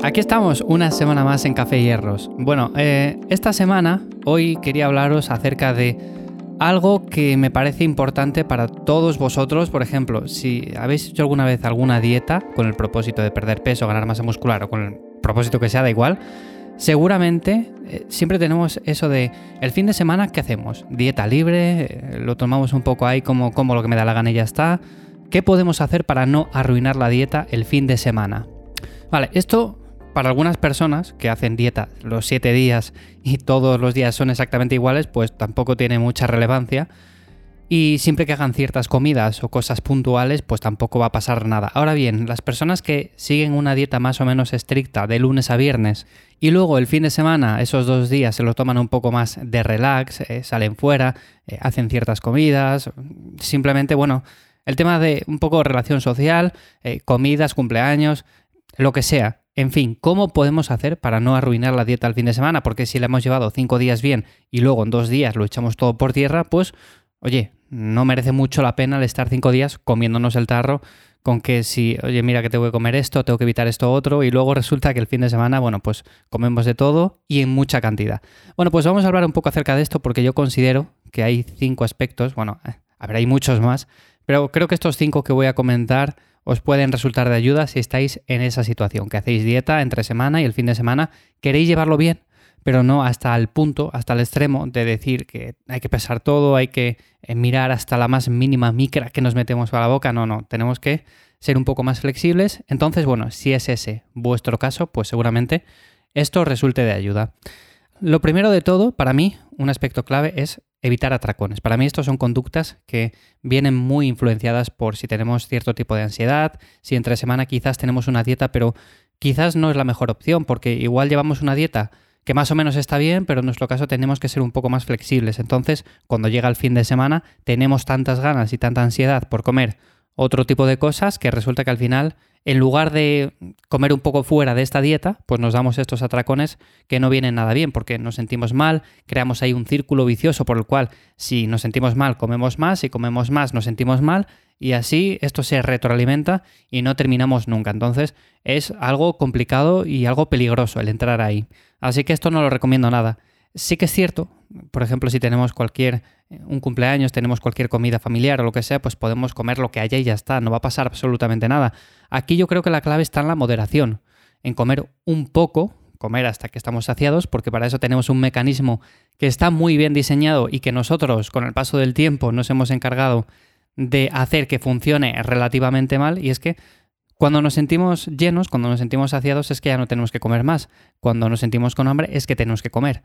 Aquí estamos, una semana más en Café Hierros. Bueno, eh, esta semana, hoy quería hablaros acerca de algo que me parece importante para todos vosotros. Por ejemplo, si habéis hecho alguna vez alguna dieta con el propósito de perder peso, ganar masa muscular o con el propósito que sea, da igual. Seguramente eh, siempre tenemos eso de el fin de semana, ¿qué hacemos? Dieta libre, eh, lo tomamos un poco ahí como, como lo que me da la gana y ya está. ¿Qué podemos hacer para no arruinar la dieta el fin de semana? Vale, esto para algunas personas que hacen dieta los 7 días y todos los días son exactamente iguales, pues tampoco tiene mucha relevancia. Y siempre que hagan ciertas comidas o cosas puntuales, pues tampoco va a pasar nada. Ahora bien, las personas que siguen una dieta más o menos estricta de lunes a viernes y luego el fin de semana, esos dos días, se lo toman un poco más de relax, eh, salen fuera, eh, hacen ciertas comidas, simplemente, bueno, el tema de un poco relación social, eh, comidas, cumpleaños, lo que sea. En fin, ¿cómo podemos hacer para no arruinar la dieta al fin de semana? Porque si la hemos llevado cinco días bien y luego en dos días lo echamos todo por tierra, pues, oye, no merece mucho la pena el estar cinco días comiéndonos el tarro con que si, oye, mira que tengo que comer esto, tengo que evitar esto otro, y luego resulta que el fin de semana, bueno, pues comemos de todo y en mucha cantidad. Bueno, pues vamos a hablar un poco acerca de esto porque yo considero que hay cinco aspectos, bueno, eh, a ver, hay muchos más, pero creo que estos cinco que voy a comentar os pueden resultar de ayuda si estáis en esa situación, que hacéis dieta entre semana y el fin de semana, queréis llevarlo bien, pero no hasta el punto, hasta el extremo de decir que hay que pesar todo, hay que eh, mirar hasta la más mínima micra que nos metemos a la boca, no, no, tenemos que ser un poco más flexibles. Entonces, bueno, si es ese vuestro caso, pues seguramente esto resulte de ayuda. Lo primero de todo, para mí, un aspecto clave es evitar atracones. Para mí estos son conductas que vienen muy influenciadas por si tenemos cierto tipo de ansiedad, si entre semana quizás tenemos una dieta, pero quizás no es la mejor opción, porque igual llevamos una dieta que más o menos está bien, pero en nuestro caso tenemos que ser un poco más flexibles. Entonces, cuando llega el fin de semana, tenemos tantas ganas y tanta ansiedad por comer otro tipo de cosas que resulta que al final en lugar de comer un poco fuera de esta dieta, pues nos damos estos atracones que no vienen nada bien porque nos sentimos mal, creamos ahí un círculo vicioso por el cual si nos sentimos mal comemos más, si comemos más nos sentimos mal y así esto se retroalimenta y no terminamos nunca. Entonces es algo complicado y algo peligroso el entrar ahí. Así que esto no lo recomiendo nada. Sí que es cierto, por ejemplo, si tenemos cualquier eh, un cumpleaños, tenemos cualquier comida familiar o lo que sea, pues podemos comer lo que haya y ya está, no va a pasar absolutamente nada. Aquí yo creo que la clave está en la moderación, en comer un poco, comer hasta que estamos saciados, porque para eso tenemos un mecanismo que está muy bien diseñado y que nosotros con el paso del tiempo nos hemos encargado de hacer que funcione relativamente mal, y es que cuando nos sentimos llenos, cuando nos sentimos saciados, es que ya no tenemos que comer más. Cuando nos sentimos con hambre, es que tenemos que comer.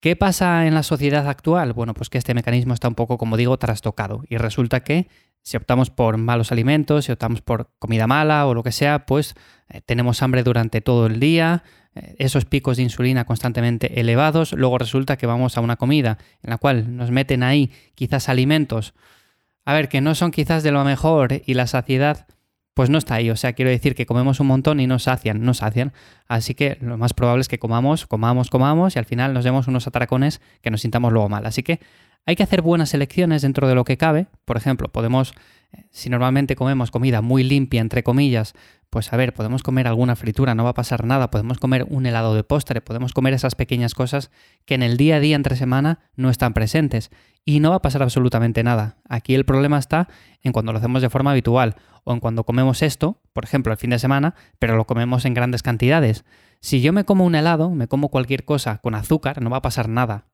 ¿Qué pasa en la sociedad actual? Bueno, pues que este mecanismo está un poco, como digo, trastocado y resulta que si optamos por malos alimentos, si optamos por comida mala o lo que sea, pues eh, tenemos hambre durante todo el día, eh, esos picos de insulina constantemente elevados, luego resulta que vamos a una comida en la cual nos meten ahí quizás alimentos, a ver, que no son quizás de lo mejor y la saciedad pues no está ahí. O sea, quiero decir que comemos un montón y no sacian, no sacian. Así que lo más probable es que comamos, comamos, comamos y al final nos demos unos atracones que nos sintamos luego mal. Así que hay que hacer buenas elecciones dentro de lo que cabe. Por ejemplo, podemos, eh, si normalmente comemos comida muy limpia, entre comillas, pues a ver, podemos comer alguna fritura, no va a pasar nada, podemos comer un helado de postre, podemos comer esas pequeñas cosas que en el día a día entre semana no están presentes y no va a pasar absolutamente nada. Aquí el problema está en cuando lo hacemos de forma habitual o en cuando comemos esto, por ejemplo, el fin de semana, pero lo comemos en grandes cantidades. Si yo me como un helado, me como cualquier cosa con azúcar, no va a pasar nada.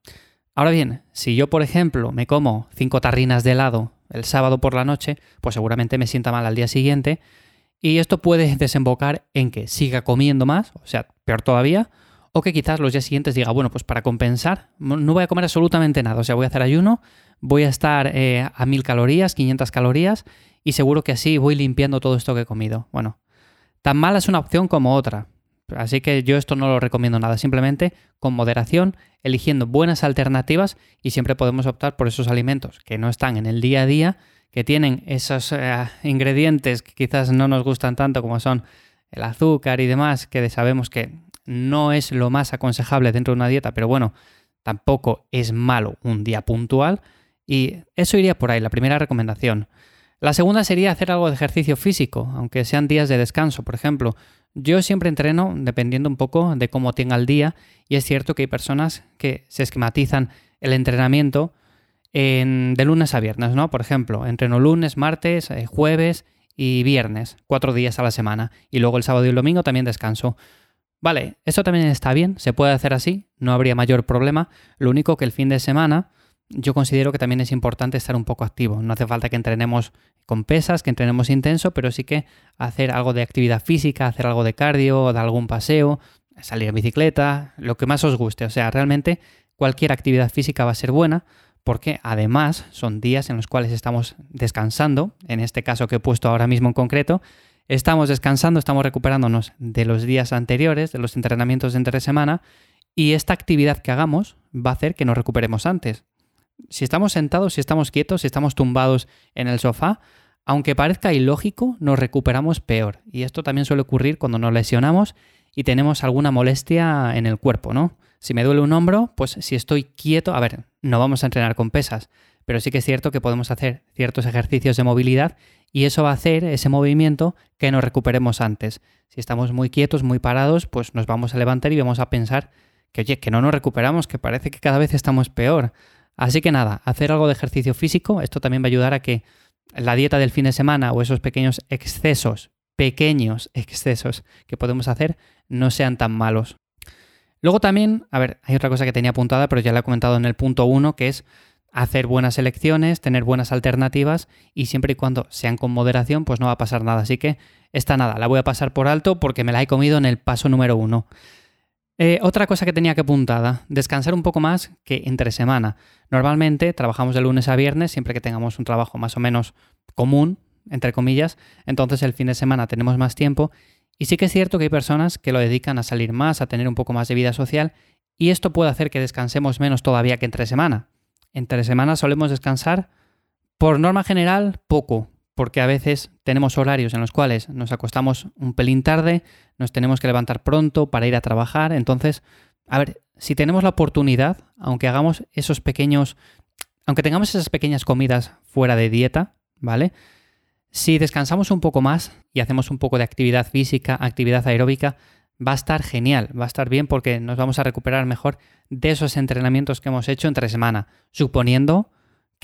Ahora bien, si yo, por ejemplo, me como cinco tarrinas de helado el sábado por la noche, pues seguramente me sienta mal al día siguiente y esto puede desembocar en que siga comiendo más, o sea, peor todavía, o que quizás los días siguientes diga, bueno, pues para compensar, no voy a comer absolutamente nada, o sea, voy a hacer ayuno, voy a estar eh, a mil calorías, 500 calorías, y seguro que así voy limpiando todo esto que he comido. Bueno, tan mala es una opción como otra. Así que yo esto no lo recomiendo nada, simplemente con moderación, eligiendo buenas alternativas y siempre podemos optar por esos alimentos que no están en el día a día, que tienen esos eh, ingredientes que quizás no nos gustan tanto como son el azúcar y demás, que sabemos que no es lo más aconsejable dentro de una dieta, pero bueno, tampoco es malo un día puntual y eso iría por ahí, la primera recomendación. La segunda sería hacer algo de ejercicio físico, aunque sean días de descanso. Por ejemplo, Yo siempre entreno dependiendo un poco de cómo tenga el día y es cierto que hay personas que se esquematizan el entrenamiento de lunes a viernes, ¿no? Por ejemplo, entreno lunes, martes, eh, jueves y viernes, cuatro días a la semana y luego el sábado y el domingo también descanso. Vale, eso también está bien, se puede hacer así, no habría mayor problema. Lo único que el fin de semana yo considero que también es importante estar un poco activo. No hace falta que entrenemos con pesas, que entrenemos intenso, pero sí que hacer algo de actividad física, hacer algo de cardio, de algún paseo, salir en bicicleta, lo que más os guste. O sea, realmente cualquier actividad física va a ser buena porque además son días en los cuales estamos descansando, en este caso que he puesto ahora mismo en concreto, estamos descansando, estamos recuperándonos de los días anteriores, de los entrenamientos de entre semana, y esta actividad que hagamos va a hacer que nos recuperemos antes si estamos sentados, si estamos quietos, si estamos tumbados en el sofá, aunque parezca ilógico, nos recuperamos peor. Y esto también suele ocurrir cuando nos lesionamos y tenemos alguna molestia en el cuerpo, ¿no? Si me duele un hombro, pues si estoy quieto, a ver, no vamos a entrenar con pesas, pero sí que es cierto que podemos hacer ciertos ejercicios de movilidad y eso va a hacer ese movimiento que nos recuperemos antes. Si estamos muy quietos, muy parados, pues nos vamos a levantar y vamos a pensar que, oye, que no nos recuperamos, que parece que cada vez estamos peor. Así que nada, hacer algo de ejercicio físico, esto también va a ayudar a que la dieta del fin de semana o esos pequeños excesos, pequeños excesos que podemos hacer, no sean tan malos. Luego también, a ver, hay otra cosa que tenía apuntada, pero ya la he comentado en el punto 1, que es hacer buenas elecciones, tener buenas alternativas y siempre y cuando sean con moderación, pues no va a pasar nada. Así que esta nada, la voy a pasar por alto porque me la he comido en el paso número 1. Eh, otra cosa que tenía que apuntada, descansar un poco más que entre semana. Normalmente trabajamos de lunes a viernes, siempre que tengamos un trabajo más o menos común, entre comillas, entonces el fin de semana tenemos más tiempo y sí que es cierto que hay personas que lo dedican a salir más, a tener un poco más de vida social y esto puede hacer que descansemos menos todavía que entre semana. Entre semana solemos descansar, por norma general, poco, porque a veces tenemos horarios en los cuales nos acostamos un pelín tarde, nos tenemos que levantar pronto para ir a trabajar. Entonces, a ver, si tenemos la oportunidad, aunque hagamos esos pequeños, aunque tengamos esas pequeñas comidas fuera de dieta, ¿vale? Si descansamos un poco más y hacemos un poco de actividad física, actividad aeróbica, va a estar genial, va a estar bien porque nos vamos a recuperar mejor de esos entrenamientos que hemos hecho entre semana, suponiendo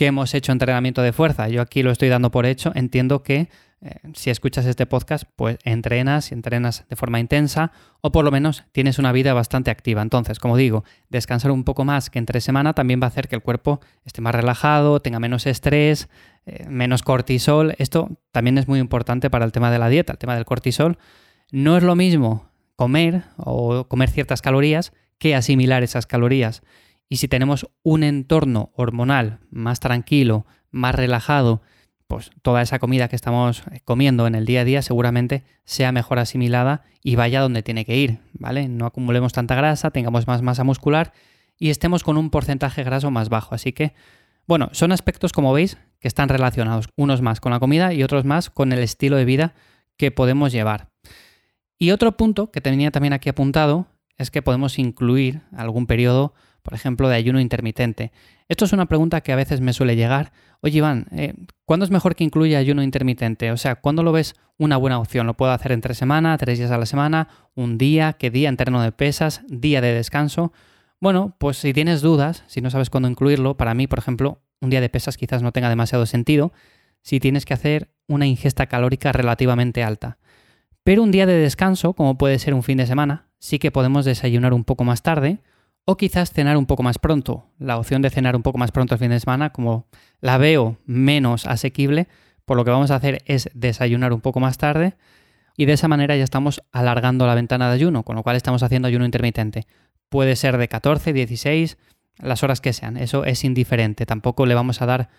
que hemos hecho entrenamiento de fuerza. Yo aquí lo estoy dando por hecho. Entiendo que eh, si escuchas este podcast, pues entrenas entrenas de forma intensa o por lo menos tienes una vida bastante activa. Entonces, como digo, descansar un poco más que entre semana también va a hacer que el cuerpo esté más relajado, tenga menos estrés, eh, menos cortisol. Esto también es muy importante para el tema de la dieta, el tema del cortisol. No es lo mismo comer o comer ciertas calorías que asimilar esas calorías. Y si tenemos un entorno hormonal más tranquilo, más relajado, pues toda esa comida que estamos comiendo en el día a día seguramente sea mejor asimilada y vaya donde tiene que ir, ¿vale? No acumulemos tanta grasa, tengamos más masa muscular y estemos con un porcentaje graso más bajo. Así que, bueno, son aspectos, como veis, que están relacionados, unos más con la comida y otros más con el estilo de vida que podemos llevar. Y otro punto que tenía también aquí apuntado es que podemos incluir algún periodo por ejemplo, de ayuno intermitente. Esto es una pregunta que a veces me suele llegar. Oye, Iván, eh, ¿cuándo es mejor que incluya ayuno intermitente? O sea, ¿cuándo lo ves una buena opción? ¿Lo puedo hacer entre semana, tres días a la semana, un día, qué día, entreno de pesas, día de descanso? Bueno, pues si tienes dudas, si no sabes cuándo incluirlo, para mí, por ejemplo, un día de pesas quizás no tenga demasiado sentido si tienes que hacer una ingesta calórica relativamente alta. Pero un día de descanso, como puede ser un fin de semana, sí que podemos desayunar un poco más tarde, o quizás cenar un poco más pronto. La opción de cenar un poco más pronto el fin de semana, como la veo menos asequible, por lo que vamos a hacer es desayunar un poco más tarde y de esa manera ya estamos alargando la ventana de ayuno, con lo cual estamos haciendo ayuno intermitente. Puede ser de 14, 16, las horas que sean, eso es indiferente, tampoco le vamos a dar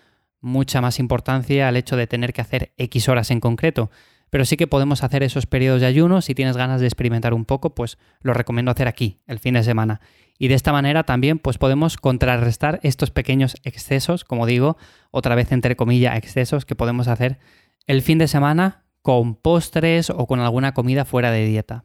mucha más importancia al hecho de tener que hacer X horas en concreto, pero sí que podemos hacer esos periodos de ayuno, si tienes ganas de experimentar un poco, pues lo recomiendo hacer aquí, el fin de semana y de esta manera también pues podemos contrarrestar estos pequeños excesos, como digo, otra vez entre comillas excesos que podemos hacer el fin de semana con postres o con alguna comida fuera de dieta.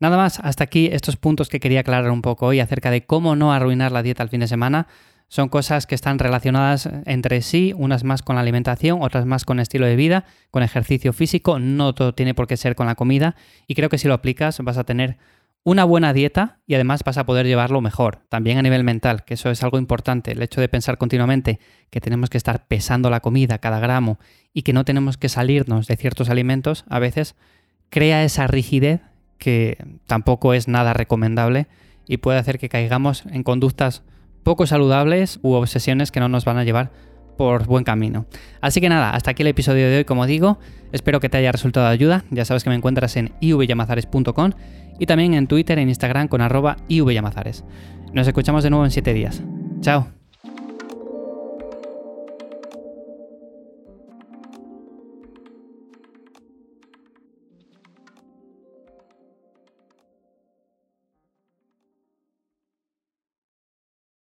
Nada más, hasta aquí estos puntos que quería aclarar un poco hoy acerca de cómo no arruinar la dieta el fin de semana. Son cosas que están relacionadas entre sí, unas más con la alimentación, otras más con estilo de vida, con ejercicio físico, no todo tiene por qué ser con la comida y creo que si lo aplicas vas a tener una buena dieta y además vas a poder llevarlo mejor, también a nivel mental, que eso es algo importante, el hecho de pensar continuamente que tenemos que estar pesando la comida cada gramo y que no tenemos que salirnos de ciertos alimentos, a veces crea esa rigidez que tampoco es nada recomendable y puede hacer que caigamos en conductas poco saludables u obsesiones que no nos van a llevar por buen camino. Así que nada, hasta aquí el episodio de hoy, como digo, espero que te haya resultado de ayuda, ya sabes que me encuentras en ivyamazares.com y también en Twitter e Instagram con arroba ivyamazares. Nos escuchamos de nuevo en 7 días. Chao.